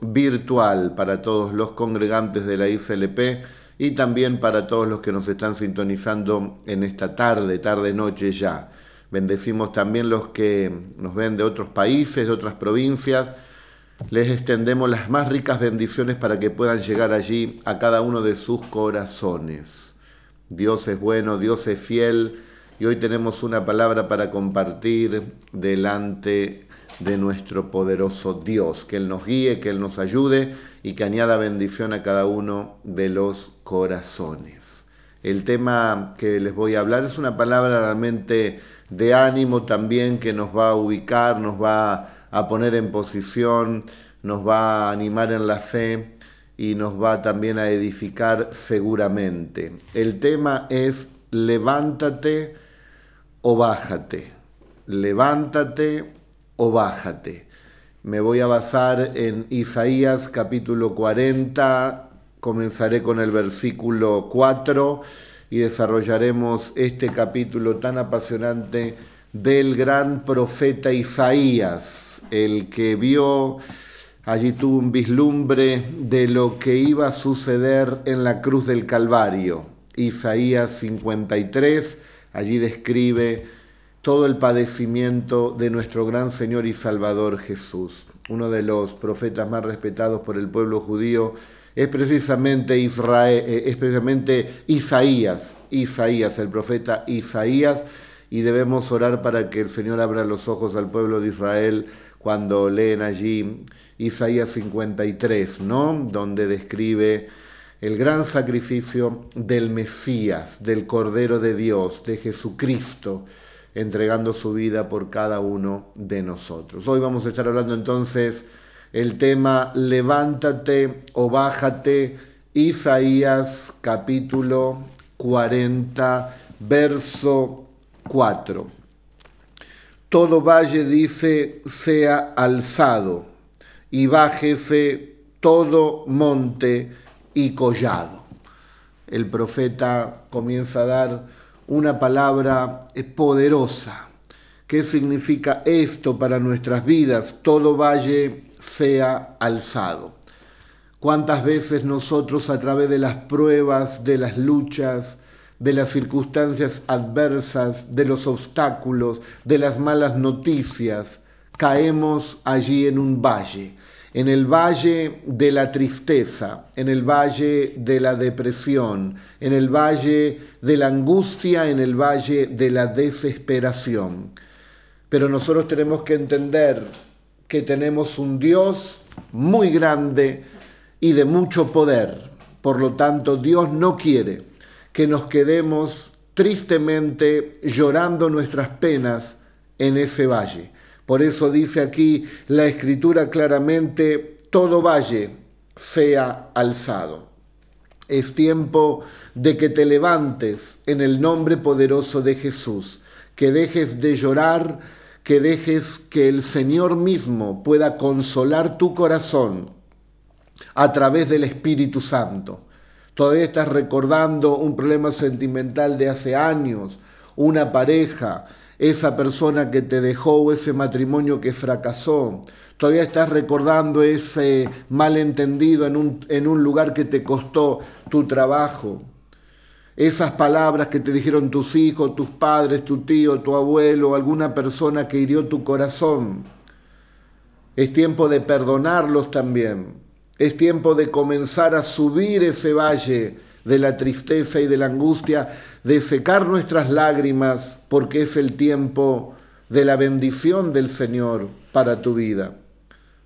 virtual para todos los congregantes de la ICLP y también para todos los que nos están sintonizando en esta tarde, tarde, noche ya. Bendecimos también los que nos ven de otros países, de otras provincias. Les extendemos las más ricas bendiciones para que puedan llegar allí a cada uno de sus corazones. Dios es bueno, Dios es fiel y hoy tenemos una palabra para compartir delante de nuestro poderoso Dios, que Él nos guíe, que Él nos ayude y que añada bendición a cada uno de los corazones. El tema que les voy a hablar es una palabra realmente de ánimo también que nos va a ubicar, nos va a poner en posición, nos va a animar en la fe y nos va también a edificar seguramente. El tema es levántate o bájate. Levántate o bájate. Me voy a basar en Isaías capítulo 40, comenzaré con el versículo 4 y desarrollaremos este capítulo tan apasionante del gran profeta Isaías, el que vio, allí tuvo un vislumbre de lo que iba a suceder en la cruz del Calvario. Isaías 53, allí describe todo el padecimiento de nuestro gran Señor y Salvador Jesús. Uno de los profetas más respetados por el pueblo judío es precisamente, Israel, eh, es precisamente Isaías, Isaías, el profeta Isaías, y debemos orar para que el Señor abra los ojos al pueblo de Israel cuando leen allí Isaías 53, ¿no? Donde describe el gran sacrificio del Mesías, del Cordero de Dios, de Jesucristo entregando su vida por cada uno de nosotros. Hoy vamos a estar hablando entonces el tema levántate o bájate, Isaías capítulo 40, verso 4. Todo valle dice sea alzado y bájese todo monte y collado. El profeta comienza a dar una palabra poderosa. ¿Qué significa esto para nuestras vidas? Todo valle sea alzado. ¿Cuántas veces nosotros a través de las pruebas, de las luchas, de las circunstancias adversas, de los obstáculos, de las malas noticias, caemos allí en un valle? En el valle de la tristeza, en el valle de la depresión, en el valle de la angustia, en el valle de la desesperación. Pero nosotros tenemos que entender que tenemos un Dios muy grande y de mucho poder. Por lo tanto, Dios no quiere que nos quedemos tristemente llorando nuestras penas en ese valle. Por eso dice aquí la escritura claramente, todo valle sea alzado. Es tiempo de que te levantes en el nombre poderoso de Jesús, que dejes de llorar, que dejes que el Señor mismo pueda consolar tu corazón a través del Espíritu Santo. Todavía estás recordando un problema sentimental de hace años, una pareja, esa persona que te dejó ese matrimonio que fracasó. Todavía estás recordando ese malentendido en un, en un lugar que te costó tu trabajo. Esas palabras que te dijeron tus hijos, tus padres, tu tío, tu abuelo, alguna persona que hirió tu corazón. Es tiempo de perdonarlos también. Es tiempo de comenzar a subir ese valle de la tristeza y de la angustia, de secar nuestras lágrimas, porque es el tiempo de la bendición del Señor para tu vida.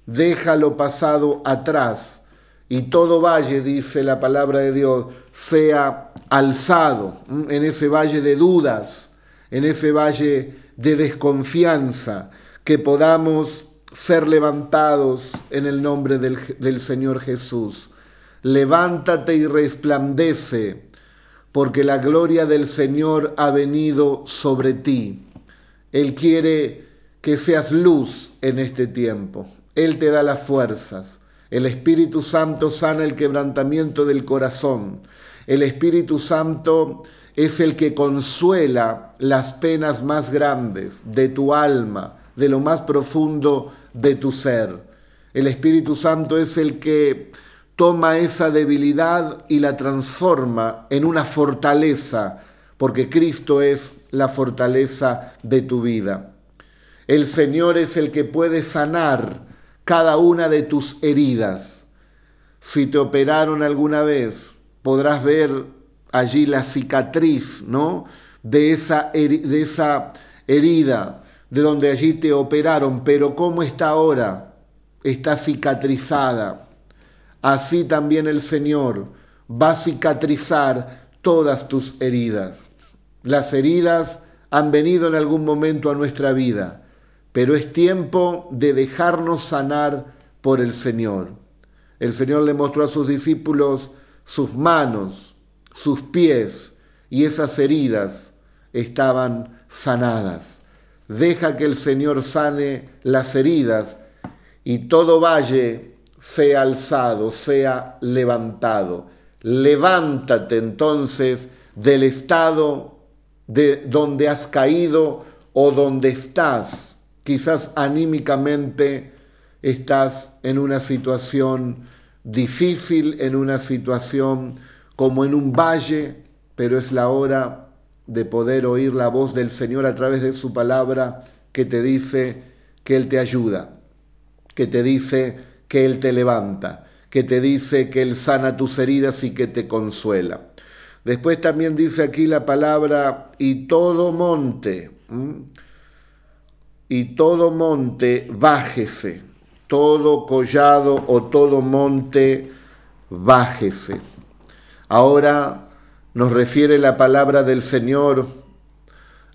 Déjalo pasado atrás y todo valle, dice la palabra de Dios, sea alzado en ese valle de dudas, en ese valle de desconfianza, que podamos ser levantados en el nombre del, del Señor Jesús levántate y resplandece, porque la gloria del Señor ha venido sobre ti. Él quiere que seas luz en este tiempo. Él te da las fuerzas. El Espíritu Santo sana el quebrantamiento del corazón. El Espíritu Santo es el que consuela las penas más grandes de tu alma, de lo más profundo de tu ser. El Espíritu Santo es el que toma esa debilidad y la transforma en una fortaleza, porque Cristo es la fortaleza de tu vida. El Señor es el que puede sanar cada una de tus heridas. Si te operaron alguna vez, podrás ver allí la cicatriz, ¿no? De esa, de esa herida, de donde allí te operaron, pero ¿cómo está ahora? Está cicatrizada. Así también el Señor va a cicatrizar todas tus heridas. Las heridas han venido en algún momento a nuestra vida, pero es tiempo de dejarnos sanar por el Señor. El Señor le mostró a sus discípulos sus manos, sus pies, y esas heridas estaban sanadas. Deja que el Señor sane las heridas y todo valle sea alzado, sea levantado. Levántate entonces del estado de donde has caído o donde estás. Quizás anímicamente estás en una situación difícil, en una situación como en un valle, pero es la hora de poder oír la voz del Señor a través de su palabra que te dice que Él te ayuda, que te dice que Él te levanta, que te dice que Él sana tus heridas y que te consuela. Después también dice aquí la palabra y todo monte, y todo monte bájese, todo collado o todo monte bájese. Ahora nos refiere la palabra del Señor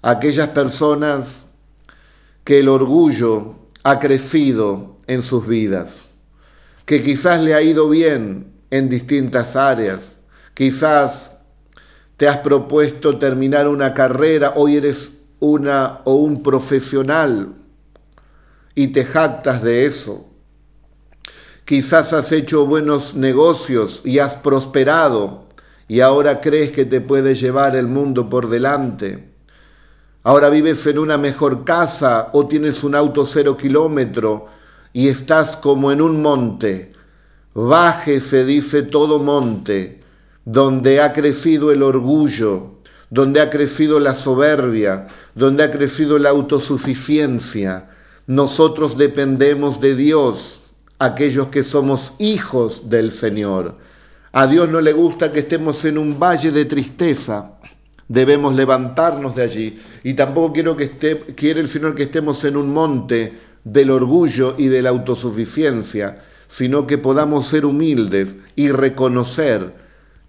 a aquellas personas que el orgullo ha crecido en sus vidas, que quizás le ha ido bien en distintas áreas, quizás te has propuesto terminar una carrera, hoy eres una o un profesional y te jactas de eso. Quizás has hecho buenos negocios y has prosperado y ahora crees que te puedes llevar el mundo por delante. Ahora vives en una mejor casa o tienes un auto cero kilómetro y estás como en un monte. Baje, se dice todo monte, donde ha crecido el orgullo, donde ha crecido la soberbia, donde ha crecido la autosuficiencia. Nosotros dependemos de Dios, aquellos que somos hijos del Señor. A Dios no le gusta que estemos en un valle de tristeza. Debemos levantarnos de allí. Y tampoco quiero que esté, quiere el Señor que estemos en un monte del orgullo y de la autosuficiencia, sino que podamos ser humildes y reconocer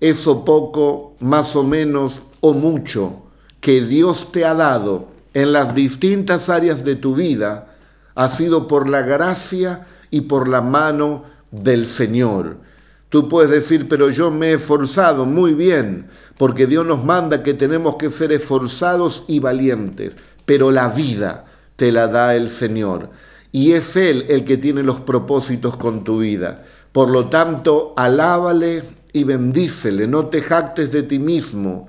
eso poco, más o menos o mucho que Dios te ha dado en las distintas áreas de tu vida, ha sido por la gracia y por la mano del Señor. Tú puedes decir, pero yo me he esforzado muy bien, porque Dios nos manda que tenemos que ser esforzados y valientes, pero la vida te la da el Señor. Y es Él el que tiene los propósitos con tu vida. Por lo tanto, alábale y bendícele, no te jactes de ti mismo,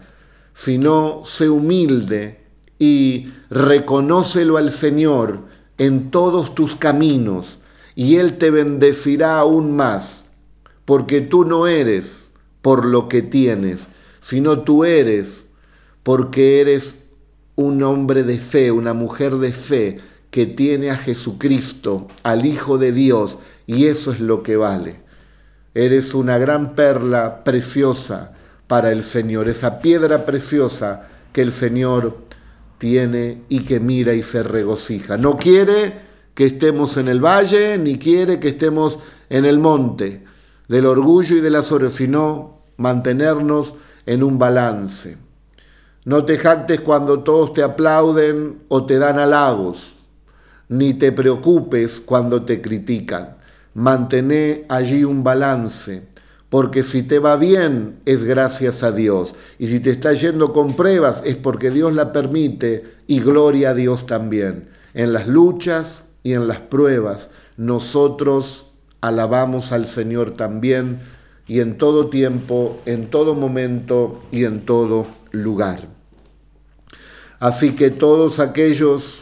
sino sé humilde y reconócelo al Señor en todos tus caminos, y Él te bendecirá aún más, porque tú no eres por lo que tienes, sino tú eres porque eres un hombre de fe, una mujer de fe que tiene a Jesucristo, al Hijo de Dios, y eso es lo que vale. Eres una gran perla preciosa para el Señor, esa piedra preciosa que el Señor tiene y que mira y se regocija. No quiere que estemos en el valle, ni quiere que estemos en el monte del orgullo y de la soberbia, sino mantenernos en un balance. No te jactes cuando todos te aplauden o te dan halagos, ni te preocupes cuando te critican mantener allí un balance, porque si te va bien es gracias a Dios, y si te está yendo con pruebas es porque Dios la permite y gloria a Dios también. En las luchas y en las pruebas nosotros alabamos al Señor también y en todo tiempo, en todo momento y en todo lugar. Así que todos aquellos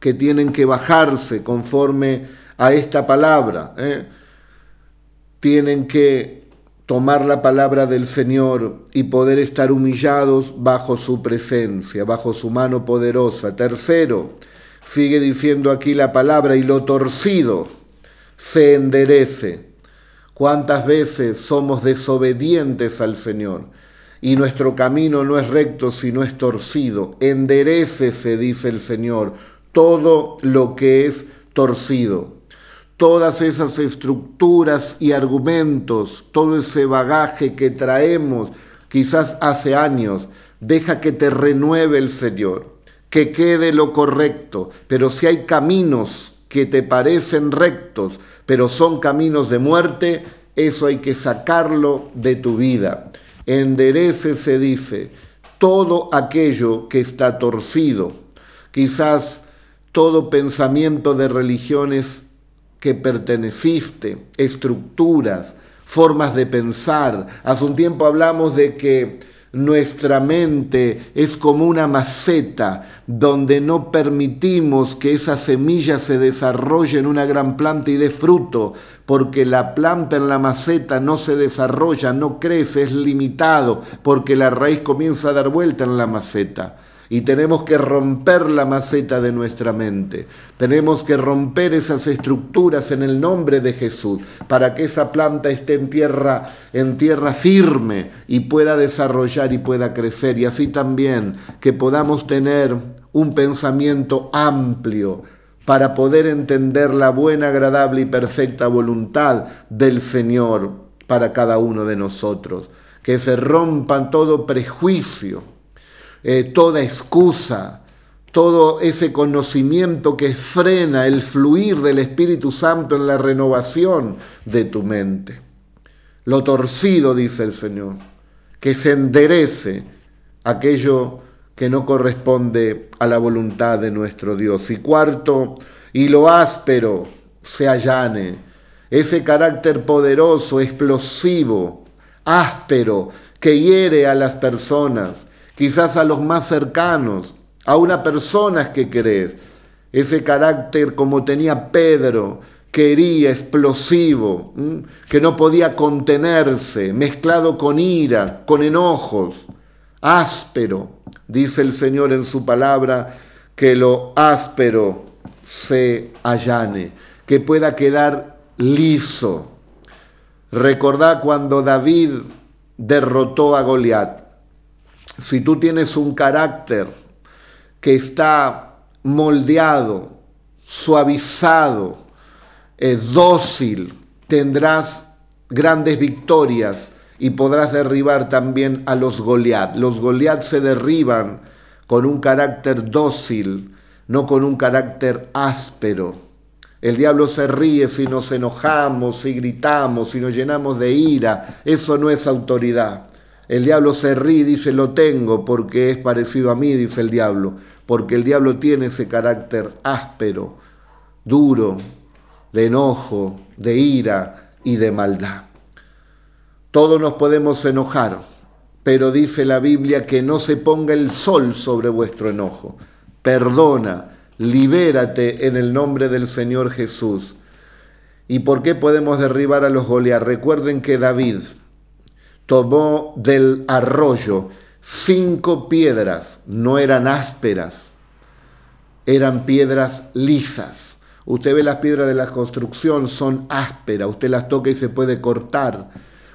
que tienen que bajarse conforme a esta palabra. ¿eh? Tienen que tomar la palabra del Señor y poder estar humillados bajo su presencia, bajo su mano poderosa. Tercero, sigue diciendo aquí la palabra, y lo torcido se enderece. ¿Cuántas veces somos desobedientes al Señor? Y nuestro camino no es recto, sino es torcido. se dice el Señor, todo lo que es torcido todas esas estructuras y argumentos, todo ese bagaje que traemos quizás hace años, deja que te renueve el Señor, que quede lo correcto, pero si hay caminos que te parecen rectos, pero son caminos de muerte, eso hay que sacarlo de tu vida. Enderece, se dice, todo aquello que está torcido. Quizás todo pensamiento de religiones que perteneciste, estructuras, formas de pensar. Hace un tiempo hablamos de que nuestra mente es como una maceta donde no permitimos que esa semilla se desarrolle en una gran planta y dé fruto, porque la planta en la maceta no se desarrolla, no crece, es limitado, porque la raíz comienza a dar vuelta en la maceta y tenemos que romper la maceta de nuestra mente. Tenemos que romper esas estructuras en el nombre de Jesús para que esa planta esté en tierra en tierra firme y pueda desarrollar y pueda crecer y así también que podamos tener un pensamiento amplio para poder entender la buena, agradable y perfecta voluntad del Señor para cada uno de nosotros. Que se rompan todo prejuicio, eh, toda excusa, todo ese conocimiento que frena el fluir del Espíritu Santo en la renovación de tu mente. Lo torcido, dice el Señor, que se enderece aquello que no corresponde a la voluntad de nuestro Dios. Y cuarto, y lo áspero se allane, ese carácter poderoso, explosivo, áspero, que hiere a las personas, quizás a los más cercanos, a una persona que querer. Ese carácter como tenía Pedro, quería, explosivo, que no podía contenerse, mezclado con ira, con enojos, áspero. Dice el Señor en su palabra que lo áspero se allane, que pueda quedar liso. Recordá cuando David derrotó a Goliat si tú tienes un carácter que está moldeado, suavizado, eh, dócil, tendrás grandes victorias y podrás derribar también a los Goliat. Los Goliat se derriban con un carácter dócil, no con un carácter áspero. El diablo se ríe si nos enojamos, si gritamos, si nos llenamos de ira. Eso no es autoridad. El diablo se ríe y dice, lo tengo porque es parecido a mí, dice el diablo, porque el diablo tiene ese carácter áspero, duro, de enojo, de ira y de maldad. Todos nos podemos enojar, pero dice la Biblia que no se ponga el sol sobre vuestro enojo. Perdona, libérate en el nombre del Señor Jesús. ¿Y por qué podemos derribar a los Goliat? Recuerden que David, tomó del arroyo cinco piedras, no eran ásperas, eran piedras lisas. Usted ve las piedras de la construcción, son ásperas, usted las toca y se puede cortar,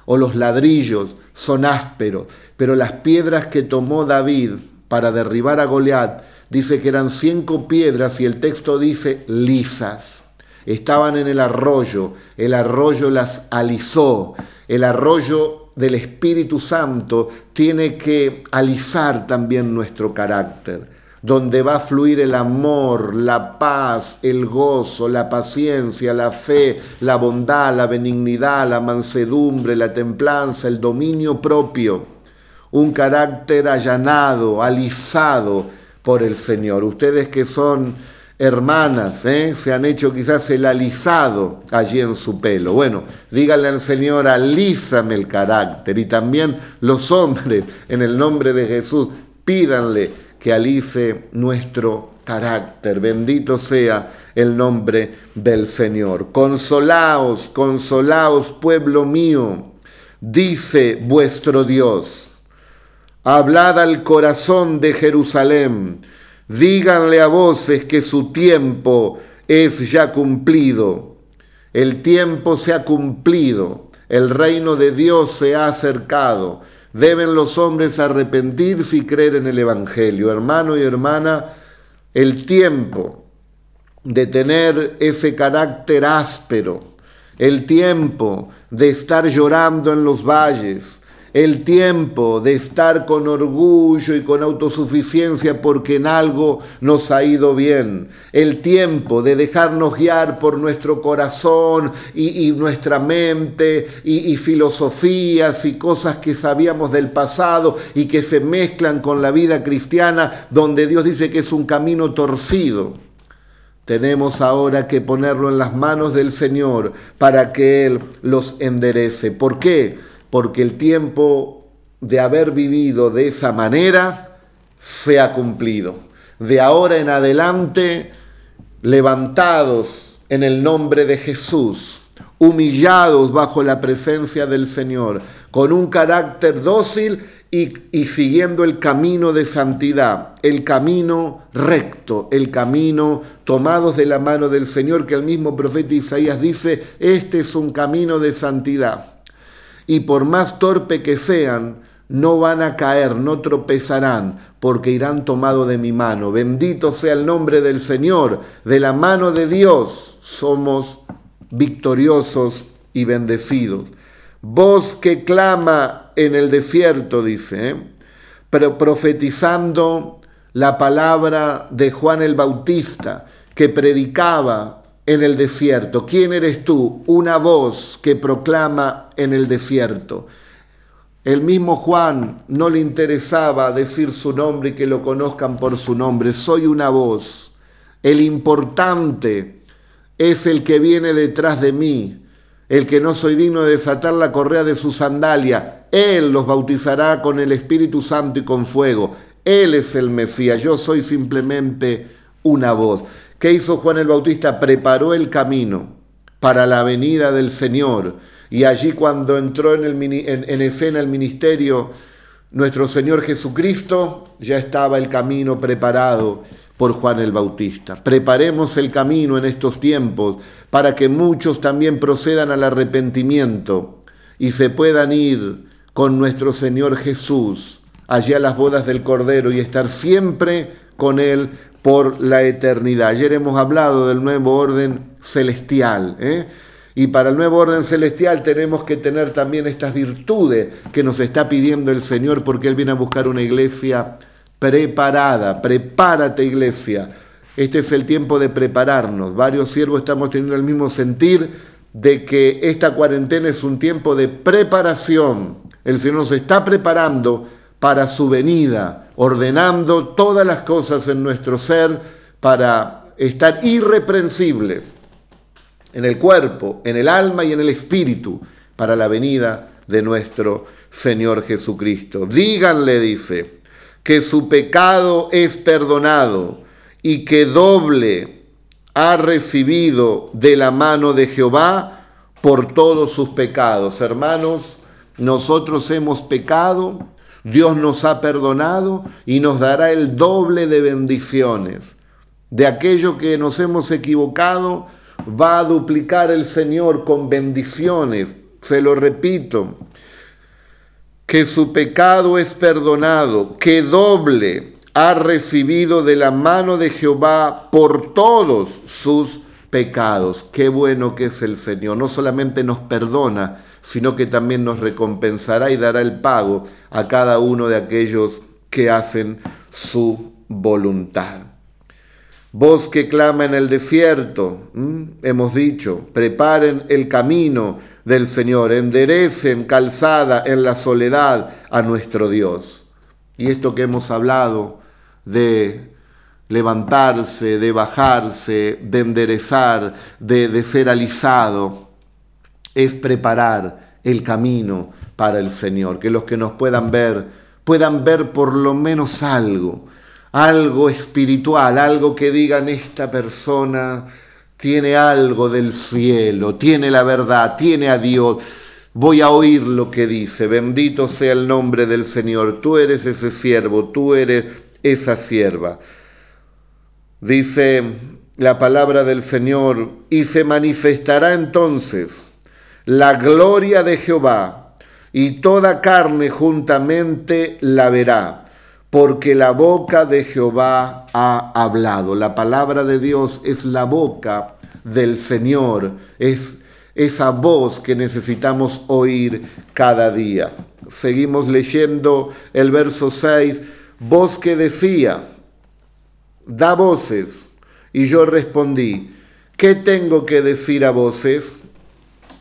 o los ladrillos son ásperos, pero las piedras que tomó David para derribar a Goliat, dice que eran cinco piedras y el texto dice lisas. Estaban en el arroyo, el arroyo las alisó, el arroyo del Espíritu Santo tiene que alisar también nuestro carácter, donde va a fluir el amor, la paz, el gozo, la paciencia, la fe, la bondad, la benignidad, la mansedumbre, la templanza, el dominio propio, un carácter allanado, alisado por el Señor. Ustedes que son hermanas ¿eh? se han hecho quizás el alisado allí en su pelo. Bueno, díganle al Señor, alízame el carácter. Y también los hombres, en el nombre de Jesús, pídanle que alice nuestro carácter. Bendito sea el nombre del Señor. Consolaos, consolaos, pueblo mío, dice vuestro Dios. Hablad al corazón de Jerusalén, díganle a voces que su tiempo es ya cumplido. El tiempo se ha cumplido, el reino de Dios se ha acercado. Deben los hombres arrepentirse y creer en el Evangelio. Hermano y hermana, el tiempo de tener ese carácter áspero, el tiempo de estar llorando en los valles, el tiempo de estar con orgullo y con autosuficiencia porque en algo nos ha ido bien, el tiempo de dejarnos guiar por nuestro corazón y, nuestra mente y, y filosofías y cosas que sabíamos del pasado y que se mezclan con la vida cristiana donde Dios dice que es un camino torcido. Tenemos ahora que ponerlo en las manos del Señor para que Él los enderece. ¿Por qué? Porque el tiempo de haber vivido de esa manera se ha cumplido. De ahora en adelante, levantados en el nombre de Jesús, humillados bajo la presencia del Señor, con un carácter dócil y, siguiendo el camino de santidad, el camino recto, el camino tomados de la mano del Señor, que el mismo profeta Isaías dice, este es un camino de santidad y por más torpe que sean, no van a caer, no tropezarán, porque irán tomado de mi mano. Bendito sea el nombre del Señor, de la mano de Dios somos victoriosos y bendecidos. Voz que clama en el desierto, dice, ¿eh? pero profetizando la palabra de Juan el Bautista, que predicaba en el desierto. ¿Quién eres tú? Una voz que proclama en el desierto. El mismo Juan no le interesaba decir su nombre y que lo conozcan por su nombre. Soy una voz. El importante es el que viene detrás de mí, el que no soy digno de desatar la correa de su sandalia. Él los bautizará con el Espíritu Santo y con fuego. Él es el Mesías. Yo soy simplemente una voz. ¿Qué hizo Juan el Bautista? Preparó el camino para la venida del Señor. Y allí cuando entró en, en, escena el ministerio, nuestro Señor Jesucristo, ya estaba el camino preparado por Juan el Bautista. Preparemos el camino en estos tiempos para que muchos también procedan al arrepentimiento y se puedan ir con nuestro Señor Jesús allá a las bodas del Cordero y estar siempre con Él por la eternidad. Ayer hemos hablado del nuevo orden celestial. ¿eh? Y para el nuevo orden celestial tenemos que tener también estas virtudes que nos está pidiendo el Señor porque Él viene a buscar una iglesia preparada. Prepárate iglesia. Este es el tiempo de prepararnos. Varios siervos estamos teniendo el mismo sentir de que esta cuarentena es un tiempo de preparación. El Señor nos está preparando para su venida, ordenando todas las cosas en nuestro ser para estar irreprensibles en el cuerpo, en el alma y en el espíritu para la venida de nuestro Señor Jesucristo. Díganle, dice, que su pecado es perdonado y que doble ha recibido de la mano de Jehová por todos sus pecados. Hermanos, nosotros hemos pecado, Dios nos ha perdonado y nos dará el doble de bendiciones. De aquello que nos hemos equivocado, va a duplicar el Señor con bendiciones. Se lo repito, que su pecado es perdonado, que doble ha recibido de la mano de Jehová por todos sus pecados. Qué bueno que es el Señor. No solamente nos perdona, sino que también nos recompensará y dará el pago a cada uno de aquellos que hacen su voluntad. Voz que clama en el desierto, hemos dicho, preparen el camino del Señor, enderecen calzada en la soledad a nuestro Dios. Y esto que hemos hablado de levantarse, de bajarse, de enderezar, de, de ser alisado, es preparar el camino para el Señor, que los que nos puedan ver puedan ver por lo menos algo, algo espiritual, algo que digan esta persona tiene algo del cielo, tiene la verdad, tiene a Dios. Voy a oír lo que dice, bendito sea el nombre del Señor, tú eres ese siervo, tú eres esa sierva. Dice la palabra del Señor, y se manifestará entonces la gloria de Jehová, y toda carne juntamente la verá, porque la boca de Jehová ha hablado. La palabra de Dios es la boca del Señor, es esa voz que necesitamos oír cada día. Seguimos leyendo el verso 6, voz que decía, da voces. Y yo respondí, ¿qué tengo que decir a voces?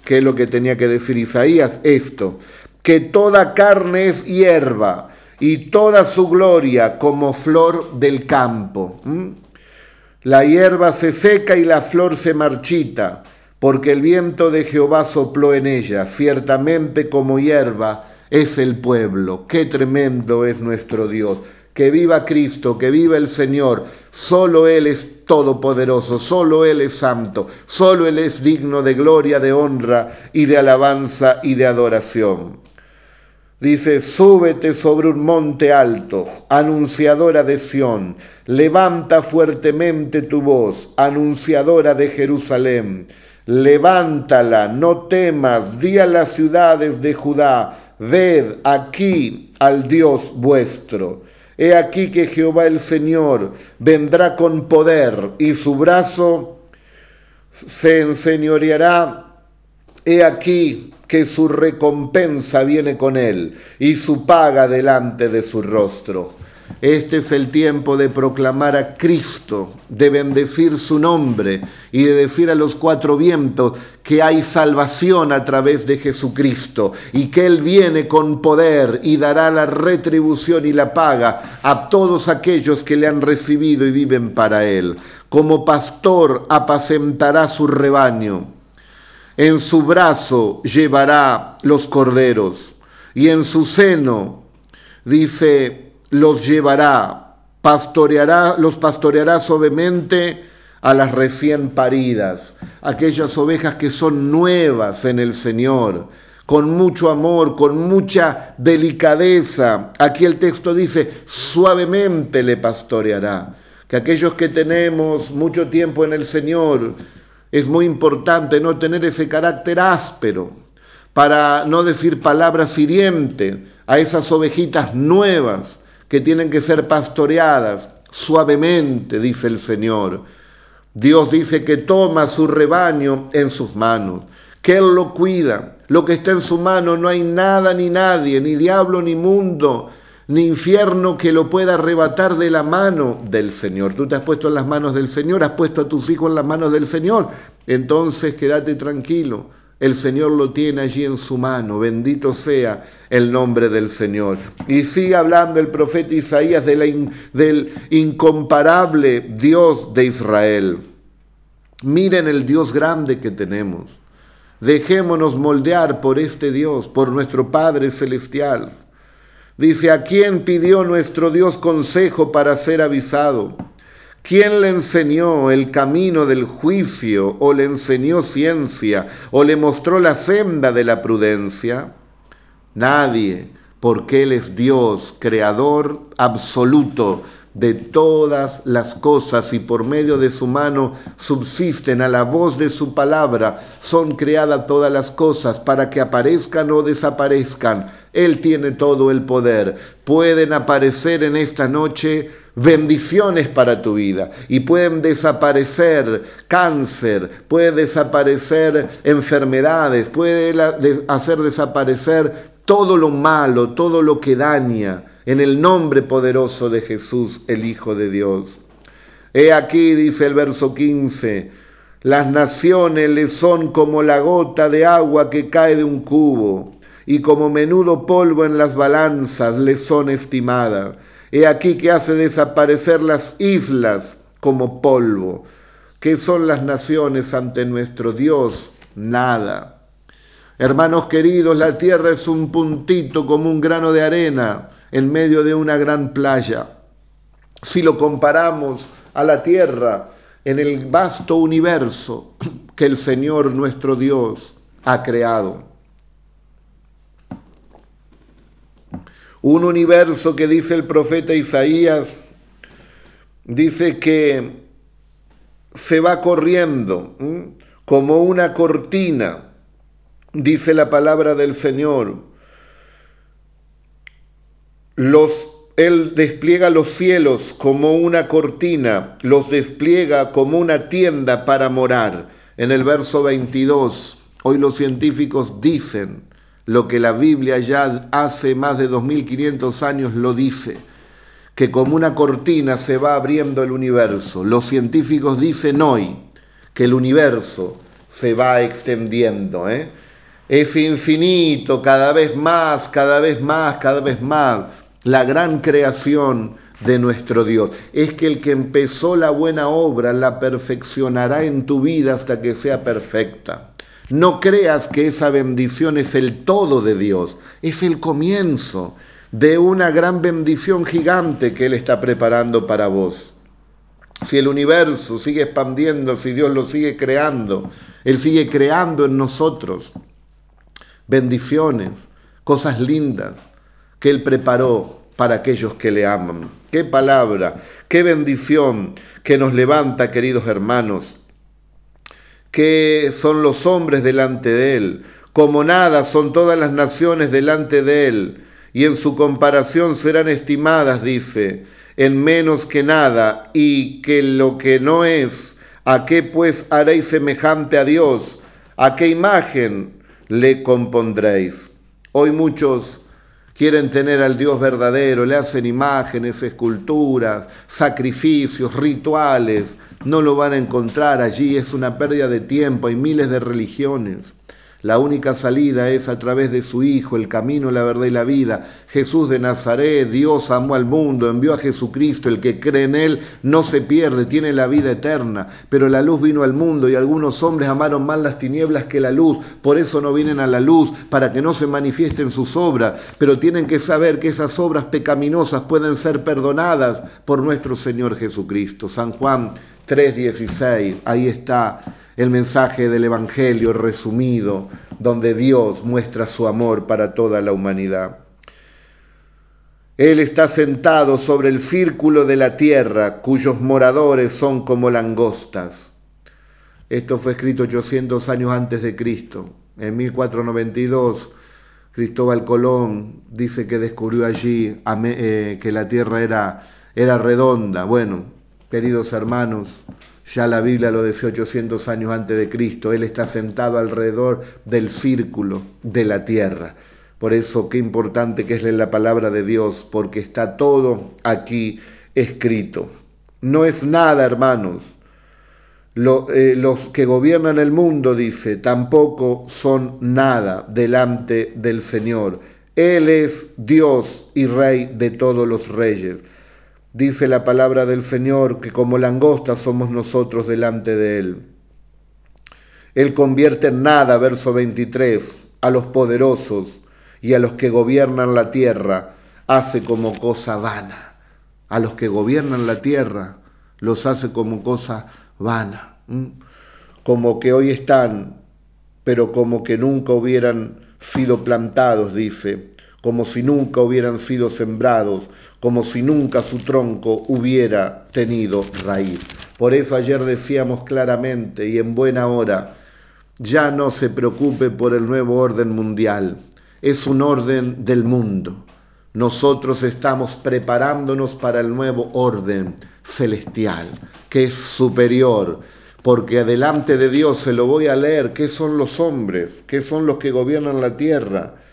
¿Qué es lo que tenía que decir Isaías? Esto, que toda carne es hierba y toda su gloria como flor del campo. La hierba se seca y la flor se marchita, porque el viento de Jehová sopló en ella, ciertamente como hierba es el pueblo. Qué tremendo es nuestro Dios que viva Cristo, que viva el Señor. Solo Él es todopoderoso, solo Él es santo, solo Él es digno de gloria, de honra y de alabanza y de adoración. Dice, súbete sobre un monte alto, anunciadora de Sión, levanta fuertemente tu voz, anunciadora de Jerusalén. Levántala, no temas, di a las ciudades de Judá, ved aquí al Dios vuestro. He aquí que Jehová el Señor vendrá con poder y su brazo se enseñoreará. He aquí que su recompensa viene con él y su paga delante de su rostro. Este es el tiempo de proclamar a Cristo, de bendecir su nombre y de decir a los cuatro vientos que hay salvación a través de Jesucristo y que Él viene con poder y dará la retribución y la paga a todos aquellos que le han recibido y viven para Él. Como pastor apacentará su rebaño. En su brazo llevará los corderos y en su seno, dice, los llevará, pastoreará, los pastoreará suavemente a las recién paridas, aquellas ovejas que son nuevas en el Señor, con mucho amor, con mucha delicadeza. Aquí el texto dice, suavemente le pastoreará. Que aquellos que tenemos mucho tiempo en el Señor, es muy importante no tener ese carácter áspero, para no decir palabras hirientes a esas ovejitas nuevas que tienen que ser pastoreadas suavemente, dice el Señor. Dios dice que toma su rebaño en sus manos, que Él lo cuida. Lo que está en su mano no hay nada ni nadie, ni diablo ni mundo, ni infierno que lo pueda arrebatar de la mano del Señor. Tú te has puesto en las manos del Señor, has puesto a tus hijos en las manos del Señor. Entonces quédate tranquilo el Señor lo tiene allí en su mano, bendito sea el nombre del Señor. Y sigue hablando el profeta Isaías del incomparable Dios de Israel. Miren el Dios grande que tenemos. Dejémonos moldear por este Dios, por nuestro Padre Celestial. Dice, ¿a quién pidió nuestro Dios consejo para ser avisado? ¿Quién le enseñó el camino del juicio o le enseñó ciencia o le mostró la senda de la prudencia? Nadie, porque Él es Dios, creador absoluto de todas las cosas y por medio de su mano subsisten a la voz de su palabra, son creadas todas las cosas para que aparezcan o desaparezcan. Él tiene todo el poder. Pueden aparecer en esta noche bendiciones para tu vida y pueden desaparecer cáncer, puede desaparecer enfermedades, puede hacer desaparecer todo lo malo, todo lo que daña, en el nombre poderoso de Jesús, el Hijo de Dios. He aquí, dice el verso 15, las naciones le son como la gota de agua que cae de un cubo, y como menudo polvo en las balanzas le son estimadas. He aquí que hace desaparecer las islas como polvo. ¿Qué son las naciones ante nuestro Dios? Nada. Hermanos queridos, la tierra es un puntito como un grano de arena en medio de una gran playa. si lo comparamos a la tierra en el vasto universo que el Señor nuestro Dios ha creado. Un universo que dice el profeta Isaías, dice que se va corriendo como una cortina, dice la palabra del Señor. Los, él despliega los cielos como una cortina, los despliega como una tienda para morar. En el verso 22, hoy los científicos dicen lo que la Biblia ya hace más de 2500 años lo dice que como una cortina se va abriendo el universo. Los científicos dicen hoy que el universo se va extendiendo. ¿eh? Es infinito, cada vez más, cada vez más, cada vez más. La gran creación de nuestro Dios. Es que el que empezó la buena obra la perfeccionará en tu vida hasta que sea perfecta. No creas que esa bendición es el todo de Dios, es el comienzo de una gran bendición gigante que Él está preparando para vos. Si el universo sigue expandiendo, si Dios lo sigue creando, Él sigue creando en nosotros bendiciones, cosas lindas que Él preparó para aquellos que le aman. Qué palabra, qué bendición que nos levanta, queridos hermanos, que son los hombres delante de Él. Como nada son todas las naciones delante de Él y en su comparación serán estimadas, dice, en menos que nada, y que lo que no es, ¿a qué pues haréis semejante a Dios? ¿A qué imagen le compondréis? Hoy muchos quieren tener al Dios verdadero, le hacen imágenes, esculturas, sacrificios, rituales, no lo van a encontrar allí, es una pérdida de tiempo, hay miles de religiones. La única salida es a través de su Hijo, el camino, la verdad y la vida. Jesús de Nazaret, Dios amó al mundo, envió a Jesucristo, el que cree en Él no se pierde, tiene la vida eterna. Pero la luz vino al mundo y algunos hombres amaron más las tinieblas que la luz, por eso no vienen a la luz, para que no se manifiesten sus obras. Pero tienen que saber que esas obras pecaminosas pueden ser perdonadas por nuestro Señor Jesucristo. San Juan 3:16, ahí está el mensaje del Evangelio resumido, donde Dios muestra su amor para toda la humanidad. Él está sentado sobre el círculo de la tierra, cuyos moradores son como langostas. Esto fue escrito 800 años antes de Cristo. En 1492, Cristóbal Colón dice que descubrió allí eh, que la tierra era, era redonda. Bueno, queridos hermanos, ya la Biblia lo decía 800 años antes de Cristo. Él está sentado alrededor del círculo de la tierra. Por eso qué importante que es la palabra de Dios, porque está todo aquí escrito. No es nada, hermanos. Eh, los que gobiernan el mundo, dice, tampoco son nada delante del Señor. Él es Dios y Rey de todos los reyes. Dice la palabra del Señor que como langostas somos nosotros delante de Él. Él convierte en nada, verso 23, a los poderosos y a los que gobiernan la tierra, hace como cosa vana. A los que gobiernan la tierra los hace como cosa vana. Como que hoy están, pero como que nunca hubieran sido plantados, dice, como si nunca hubieran sido sembrados, como si nunca su tronco hubiera tenido raíz. Por eso ayer decíamos claramente y en buena hora, ya no se preocupe por el nuevo orden mundial, es un orden del mundo. Nosotros estamos preparándonos para el nuevo orden celestial, que es superior, porque adelante de Dios se lo voy a leer, ¿qué son los hombres? ¿Qué son los que gobiernan la tierra?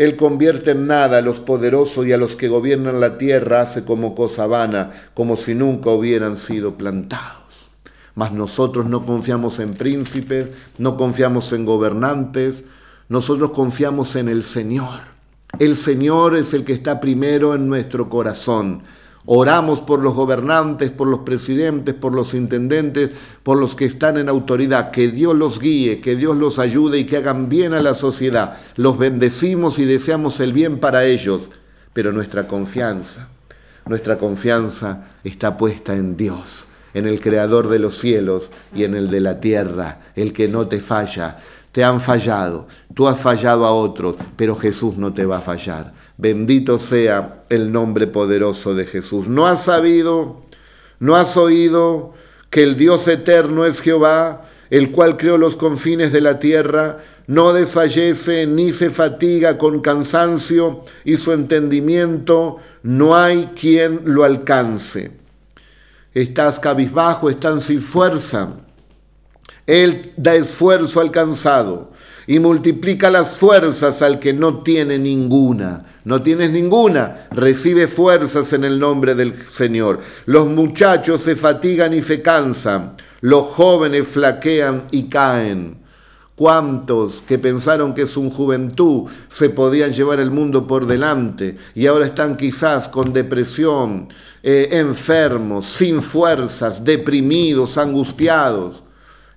Él convierte en nada a los poderosos y a los que gobiernan la tierra hace como cosa vana, como si nunca hubieran sido plantados. Mas nosotros no confiamos en príncipes, no confiamos en gobernantes, nosotros confiamos en el Señor. El Señor es el que está primero en nuestro corazón. Oramos por los gobernantes, por los presidentes, por los intendentes, por los que están en autoridad. Que Dios los guíe, que Dios los ayude y que hagan bien a la sociedad. Los bendecimos y deseamos el bien para ellos. Pero nuestra confianza, Nuestra confianza está puesta en Dios, en el Creador de los cielos y en el de la tierra, el que no te falla. Te han fallado, tú has fallado a otros, pero Jesús no te va a fallar. Bendito sea el nombre poderoso de Jesús. ¿No has sabido, no has oído que el Dios eterno es Jehová, el cual creó los confines de la tierra? no desfallece ni se fatiga con cansancio y su entendimiento no hay quien lo alcance. Estás cabizbajo, están sin fuerza. Él da esfuerzo al cansado y multiplica las fuerzas al que no tiene ninguna. No tienes ninguna, recibe fuerzas en el nombre del Señor. Los muchachos se fatigan y se cansan, los jóvenes flaquean y caen cuántos que pensaron que su juventud se podían llevar el mundo por delante y ahora están quizás con depresión, eh, enfermos, sin fuerzas, deprimidos, angustiados.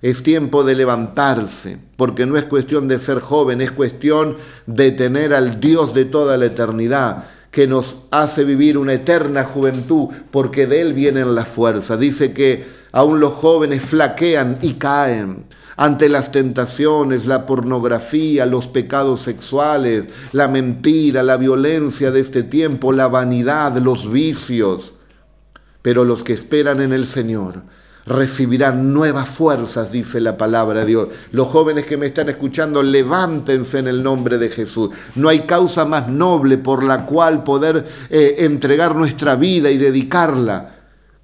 Es tiempo de levantarse, porque no es cuestión de ser joven, es cuestión de tener al Dios de toda la eternidad que nos hace vivir una eterna juventud, porque de Él vienen las fuerzas. Dice que aún los jóvenes flaquean y caen ante las tentaciones, la pornografía, los pecados sexuales, la mentira, la violencia de este tiempo, la vanidad, los vicios. Pero los que esperan en el Señor recibirán nuevas fuerzas, dice la palabra de Dios. Los jóvenes que me están escuchando, levántense en el nombre de Jesús. No hay causa más noble por la cual poder eh, entregar nuestra vida y dedicarla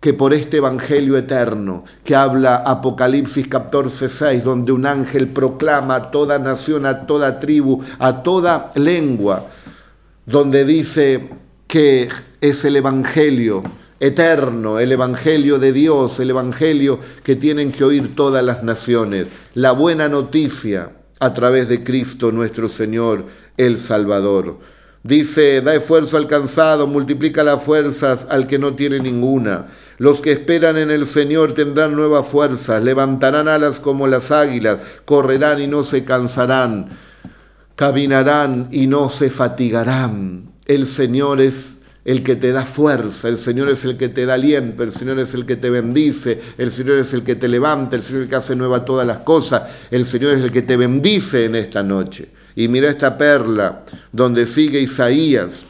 que por este Evangelio eterno que habla Apocalipsis 14, 6, donde un ángel proclama a toda nación, a toda tribu, a toda lengua, donde dice que es el Evangelio eterno, el Evangelio de Dios, el Evangelio que tienen que oír todas las naciones, la buena noticia a través de Cristo nuestro Señor, el Salvador. Dice, da esfuerzo al cansado, multiplica las fuerzas al que no tiene ninguna. Los que esperan en el Señor tendrán nuevas fuerzas, levantarán alas como las águilas, correrán y no se cansarán, caminarán y no se fatigarán. El Señor es el que te da fuerza, el Señor es el que te da aliento, el Señor es el que te bendice, el Señor es el que te levanta, el Señor es el que hace nueva todas las cosas, el Señor es el que te bendice en esta noche. Y mira esta perla donde sigue Isaías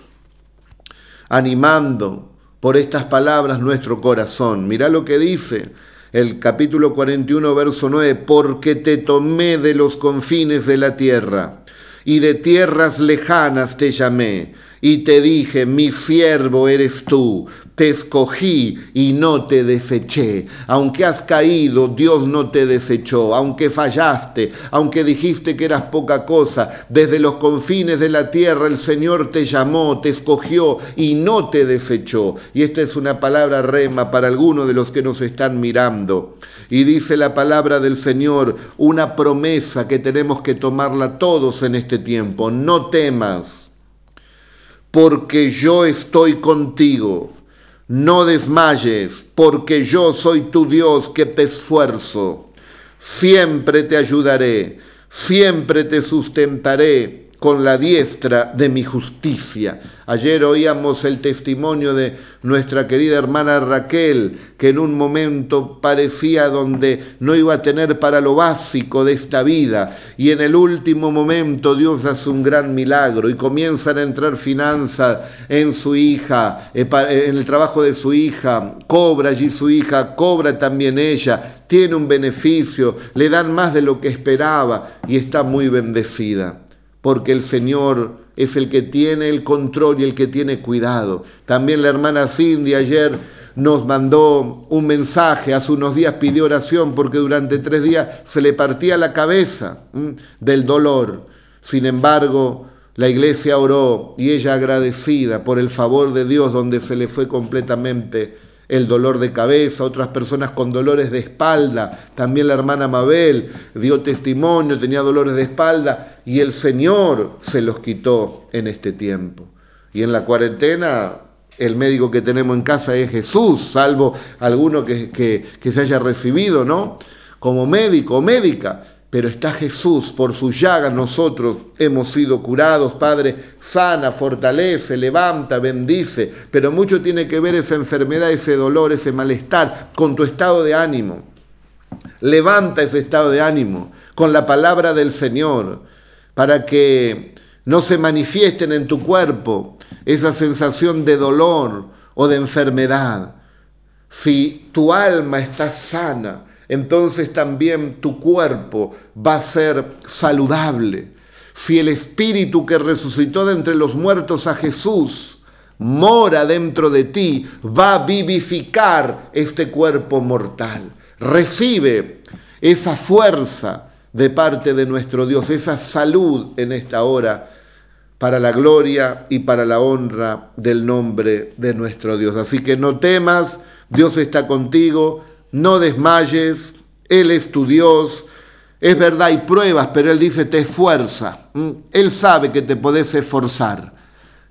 animando por estas palabras nuestro corazón. Mira lo que dice el capítulo 41, verso 9, porque te tomé de los confines de la tierra y de tierras lejanas te llamé y te dije, mi siervo eres tú, te escogí y no te deseché. Aunque has caído, Dios no te desechó. Aunque fallaste, aunque dijiste que eras poca cosa, desde los confines de la tierra el Señor te llamó, te escogió y no te desechó. Y esta es una palabra rema para algunos de los que nos están mirando. Y dice la palabra del Señor, una promesa que tenemos que tomarla todos en este tiempo. No temas, porque yo estoy contigo no desmayes, porque yo soy tu Dios que te esfuerzo. Siempre te ayudaré, siempre te sustentaré con la diestra de mi justicia. Ayer oíamos el testimonio de nuestra querida hermana Raquel, que en un momento parecía donde no iba a tener para lo básico de esta vida, y en el último momento Dios hace un gran milagro y comienzan a entrar finanzas en su hija, eh, en el trabajo de su hija, cobra allí su hija, cobra también ella, tiene un beneficio, le dan más de lo que esperaba y está muy bendecida porque el Señor es el que tiene el control y el que tiene cuidado. También la hermana Cindy ayer nos mandó un mensaje, hace unos días pidió oración porque durante tres días se le partía la cabeza del dolor. Sin embargo, la iglesia oró y ella agradecida por el favor de Dios donde se le fue completamente el dolor de cabeza, otras personas con dolores de espalda. También la hermana Mabel dio testimonio, tenía dolores de espalda y el Señor se los quitó en este tiempo. Y en la cuarentena el médico que tenemos en casa es Jesús, salvo alguno que, que, se haya recibido, ¿no? Como médico o médica. Pero está Jesús, por sus llagas nosotros hemos sido curados, Padre, sana, fortalece, levanta, bendice, pero mucho tiene que ver esa enfermedad, ese dolor, ese malestar con tu estado de ánimo. Levanta ese estado de ánimo con la palabra del Señor para que no se manifiesten en tu cuerpo esa sensación de dolor o de enfermedad. Si tu alma está sana, entonces también tu cuerpo va a ser saludable. Si el Espíritu que resucitó de entre los muertos a Jesús mora dentro de ti, va a vivificar este cuerpo mortal. Recibe esa fuerza de parte de nuestro Dios, esa salud en esta hora para la gloria y para la honra del nombre de nuestro Dios. Así que no temas, Dios está contigo, no desmayes, Él es tu Dios. Es verdad, hay pruebas, pero Él dice, te esfuerza. Él sabe que te podés esforzar.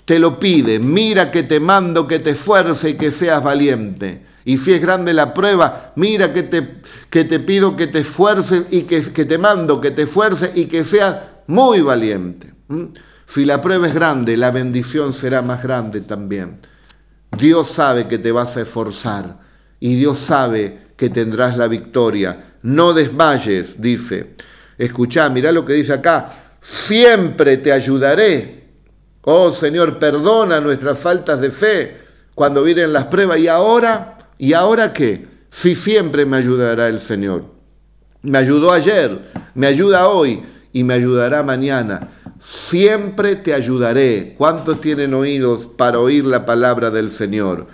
Te lo pide, mira que te mando que te esfuerce y que seas valiente. Y si es grande la prueba, mira que te, que te pido que te esfuerces y que, que te mando que te esfuerces y que seas muy valiente. Si la prueba es grande, la bendición será más grande también. Dios sabe que te vas a esforzar y Dios sabe que tendrás la victoria. No desmayes, dice. Escuchá, mirá lo que dice acá. Siempre te ayudaré. Oh Señor, perdona nuestras faltas de fe cuando vienen las pruebas. ¿Y ahora? ¿Y ahora qué? Si siempre me ayudará el Señor. Me ayudó ayer, me ayuda hoy y me ayudará mañana. Siempre te ayudaré. ¿Cuántos tienen oídos para oír la palabra del Señor?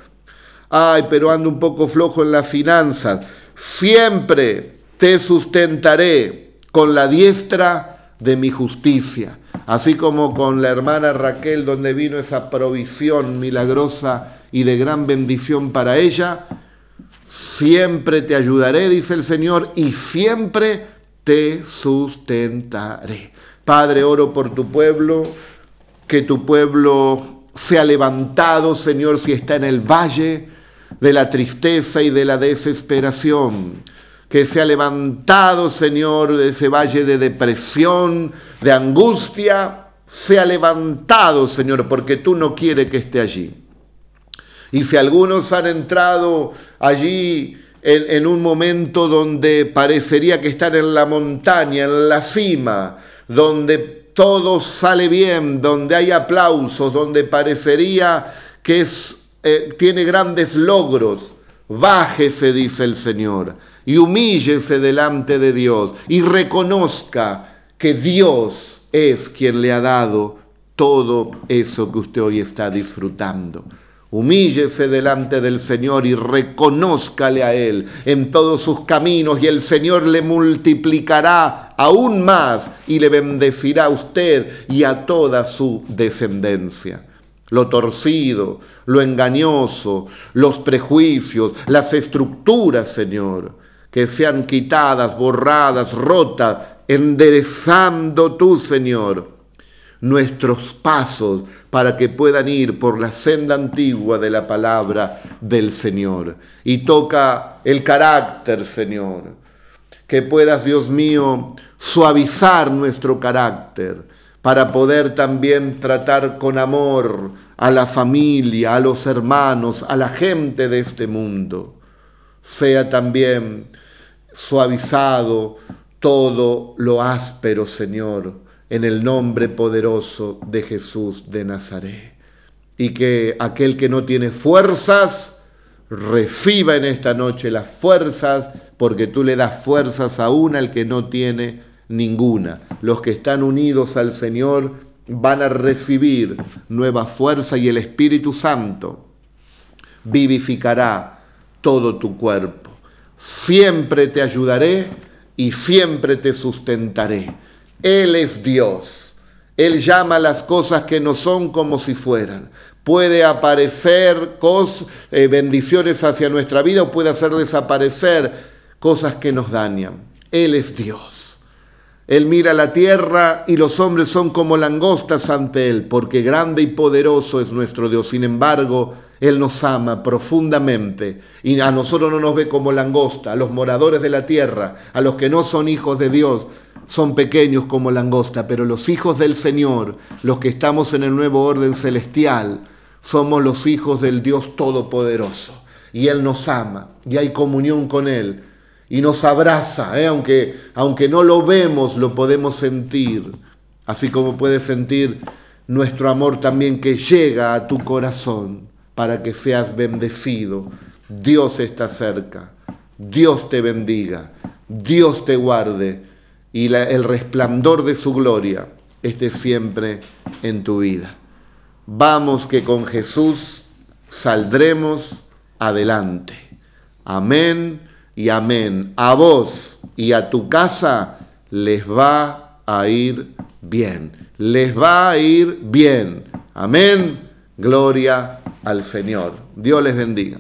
Ay, pero ando un poco flojo en las finanzas. Siempre te sustentaré con la diestra de mi justicia. Así como con la hermana Raquel, donde vino esa provisión milagrosa y de gran bendición para ella, siempre te ayudaré, dice el Señor, y siempre te sustentaré. Padre, oro por tu pueblo, que tu pueblo sea levantado, Señor, si está en el valle, de la tristeza y de la desesperación. Que se ha levantado, Señor, de ese valle de depresión, de angustia, se ha levantado, Señor, porque tú no quieres que esté allí. Y si algunos han entrado allí en, en, un momento donde parecería que están en la montaña, en la cima, donde todo sale bien, donde hay aplausos, donde parecería que es eh, tiene grandes logros, bájese, dice el Señor, y humíllese delante de Dios y reconozca que Dios es quien le ha dado todo eso que usted hoy está disfrutando. Humíllese delante del Señor y reconózcale a Él. En todos sus caminos y el Señor le multiplicará aún más y le bendecirá a usted y a toda su descendencia lo torcido, lo engañoso, los prejuicios, las estructuras, Señor, que sean quitadas, borradas, rotas, enderezando tú, Señor, nuestros pasos para que puedan ir por la senda antigua de la palabra del Señor. Y toca el carácter, Señor, que puedas, Dios mío, suavizar nuestro carácter para poder también tratar con amor a la familia, a los hermanos, a la gente de este mundo. Sea también suavizado todo lo áspero, Señor, en el nombre poderoso de Jesús de Nazaret. Y que aquel que no tiene fuerzas, reciba en esta noche las fuerzas, porque tú le das fuerzas aún al que no tiene ninguna. Los que están unidos al Señor van a recibir nueva fuerza y el Espíritu Santo vivificará todo tu cuerpo. Siempre te ayudaré y siempre te sustentaré. Él es Dios. Él llama las cosas que no son como si fueran. Puede aparecer eh, bendiciones hacia nuestra vida o puede hacer desaparecer cosas que nos dañan. Él es Dios. Él mira la tierra y los hombres son como langostas ante Él, porque grande y poderoso es nuestro Dios. Sin embargo, Él nos ama profundamente y a nosotros no nos ve como langosta, a los moradores de la tierra, a los que no son hijos de Dios, son pequeños como langosta, pero los hijos del Señor, los que estamos en el nuevo orden celestial, somos los hijos del Dios Todopoderoso. Y Él nos ama y hay comunión con Él y nos abraza, ¿eh? aunque, aunque no lo vemos, lo podemos sentir, así como puedes sentir nuestro amor también que llega a tu corazón para que seas bendecido. Dios está cerca, Dios te bendiga, Dios te guarde y el resplandor de su gloria esté siempre en tu vida. Vamos que con Jesús saldremos adelante. Amén y amén. A vos y a tu casa les va a ir bien. Les va a ir bien. Amén. Gloria al Señor. Dios les bendiga.